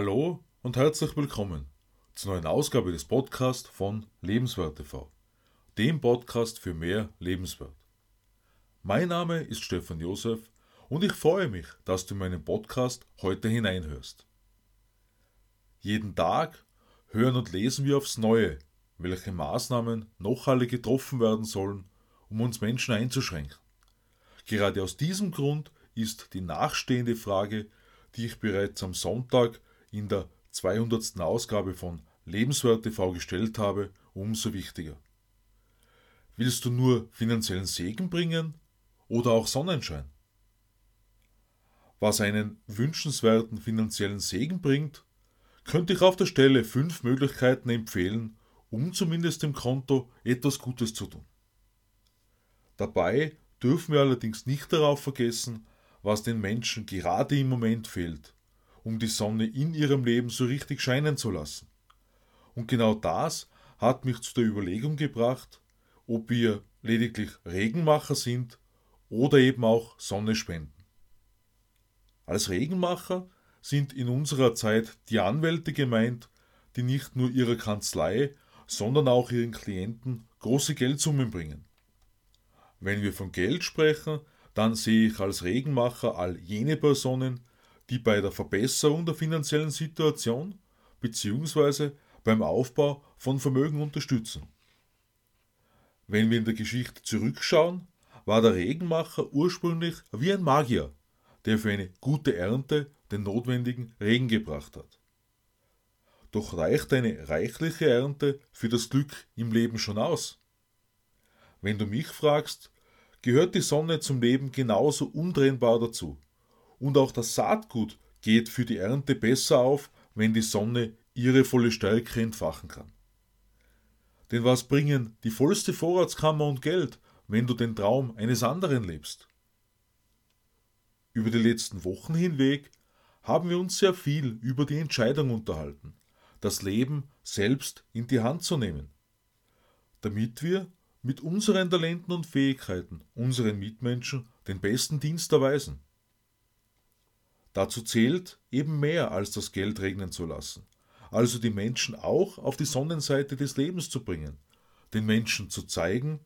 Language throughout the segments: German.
Hallo und herzlich willkommen zur neuen Ausgabe des Podcasts von Lebenswert TV, dem Podcast für mehr Lebenswert. Mein Name ist Stefan Josef und ich freue mich, dass du in meinen Podcast heute hineinhörst. Jeden Tag hören und lesen wir aufs Neue, welche Maßnahmen noch alle getroffen werden sollen, um uns Menschen einzuschränken. Gerade aus diesem Grund ist die nachstehende Frage, die ich bereits am Sonntag in der 200. Ausgabe von Lebenswert TV gestellt habe, umso wichtiger. Willst du nur finanziellen Segen bringen oder auch Sonnenschein? Was einen wünschenswerten finanziellen Segen bringt, könnte ich auf der Stelle fünf Möglichkeiten empfehlen, um zumindest dem Konto etwas Gutes zu tun. Dabei dürfen wir allerdings nicht darauf vergessen, was den Menschen gerade im Moment fehlt, um die Sonne in ihrem Leben so richtig scheinen zu lassen. Und genau das hat mich zu der Überlegung gebracht, ob wir lediglich Regenmacher sind oder eben auch Sonne spenden. Als Regenmacher sind in unserer Zeit die Anwälte gemeint, die nicht nur ihrer Kanzlei, sondern auch ihren Klienten große Geldsummen bringen. Wenn wir von Geld sprechen, dann sehe ich als Regenmacher all jene Personen, die bei der Verbesserung der finanziellen Situation bzw. beim Aufbau von Vermögen unterstützen. Wenn wir in der Geschichte zurückschauen, war der Regenmacher ursprünglich wie ein Magier, der für eine gute Ernte den notwendigen Regen gebracht hat. Doch reicht eine reichliche Ernte für das Glück im Leben schon aus? Wenn du mich fragst, gehört die Sonne zum Leben genauso untrennbar dazu. Und auch das Saatgut geht für die Ernte besser auf, wenn die Sonne ihre volle Stärke entfachen kann. Denn was bringen die vollste Vorratskammer und Geld, wenn du den Traum eines anderen lebst? Über die letzten Wochen hinweg haben wir uns sehr viel über die Entscheidung unterhalten, das Leben selbst in die Hand zu nehmen, damit wir mit unseren Talenten und Fähigkeiten unseren Mitmenschen den besten Dienst erweisen. Dazu zählt eben mehr als das Geld regnen zu lassen, also die Menschen auch auf die Sonnenseite des Lebens zu bringen, den Menschen zu zeigen,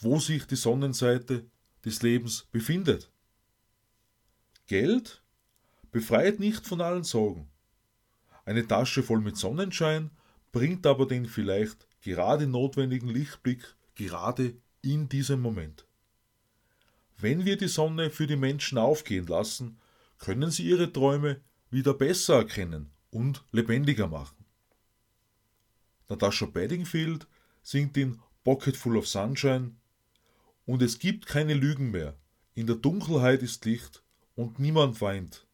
wo sich die Sonnenseite des Lebens befindet. Geld befreit nicht von allen Sorgen. Eine Tasche voll mit Sonnenschein bringt aber den vielleicht gerade notwendigen Lichtblick gerade in diesem Moment. Wenn wir die Sonne für die Menschen aufgehen lassen, können sie ihre Träume wieder besser erkennen und lebendiger machen. Natasha Bedingfield singt in Pocket Full of Sunshine und es gibt keine Lügen mehr. In der Dunkelheit ist Licht und niemand weint.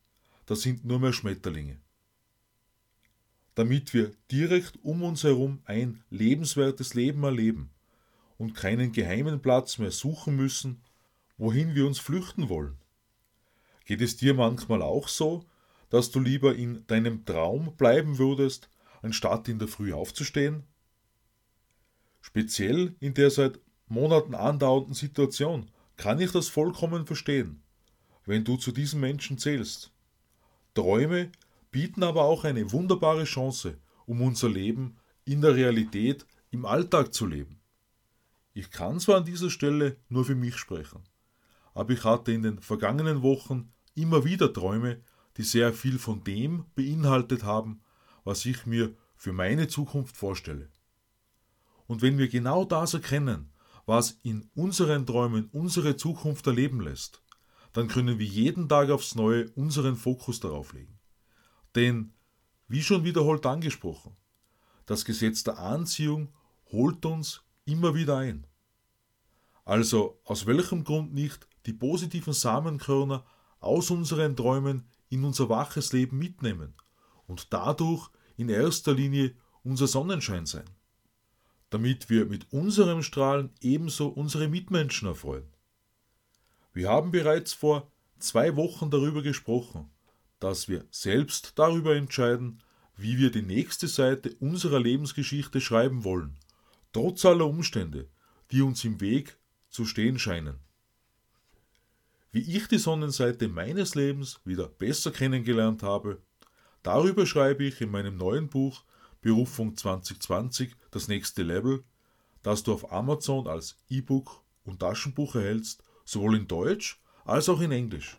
Da sind nur mehr Schmetterlinge. Damit wir direkt um uns herum ein lebenswertes Leben erleben, und keinen geheimen Platz mehr suchen müssen, wohin wir uns flüchten wollen. Geht es dir manchmal auch so, dass du lieber in deinem Traum bleiben würdest, anstatt in der Früh aufzustehen? Speziell in der seit Monaten andauernden Situation kann ich das vollkommen verstehen, wenn du zu diesen Menschen zählst. Träume bieten aber auch eine wunderbare Chance, um unser Leben in der Realität im Alltag zu leben. Ich kann zwar an dieser Stelle nur für mich sprechen, aber ich hatte in den vergangenen Wochen immer wieder Träume, die sehr viel von dem beinhaltet haben, was ich mir für meine Zukunft vorstelle. Und wenn wir genau das erkennen, was in unseren Träumen unsere Zukunft erleben lässt, dann können wir jeden Tag aufs Neue unseren Fokus darauf legen. Denn, wie schon wiederholt angesprochen, das Gesetz der Anziehung holt uns immer wieder ein. Also aus welchem Grund nicht die positiven Samenkörner aus unseren Träumen in unser waches Leben mitnehmen und dadurch in erster Linie unser Sonnenschein sein, damit wir mit unserem Strahlen ebenso unsere Mitmenschen erfreuen. Wir haben bereits vor zwei Wochen darüber gesprochen, dass wir selbst darüber entscheiden, wie wir die nächste Seite unserer Lebensgeschichte schreiben wollen, trotz aller Umstände, die uns im Weg zu stehen scheinen. Wie ich die Sonnenseite meines Lebens wieder besser kennengelernt habe, Darüber schreibe ich in meinem neuen Buch Berufung 2020 das nächste Level, das du auf Amazon als E-Book und Taschenbuch erhältst, sowohl in Deutsch als auch in Englisch.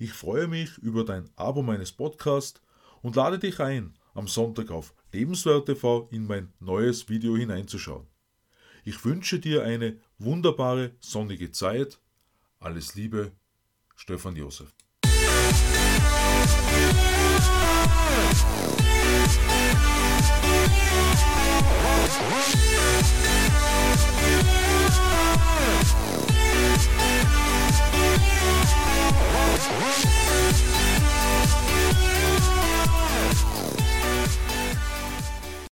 Ich freue mich über dein Abo meines Podcasts und lade dich ein, am Sonntag auf Lebenswert in mein neues Video hineinzuschauen. Ich wünsche dir eine wunderbare sonnige Zeit. Alles Liebe, Stefan Josef.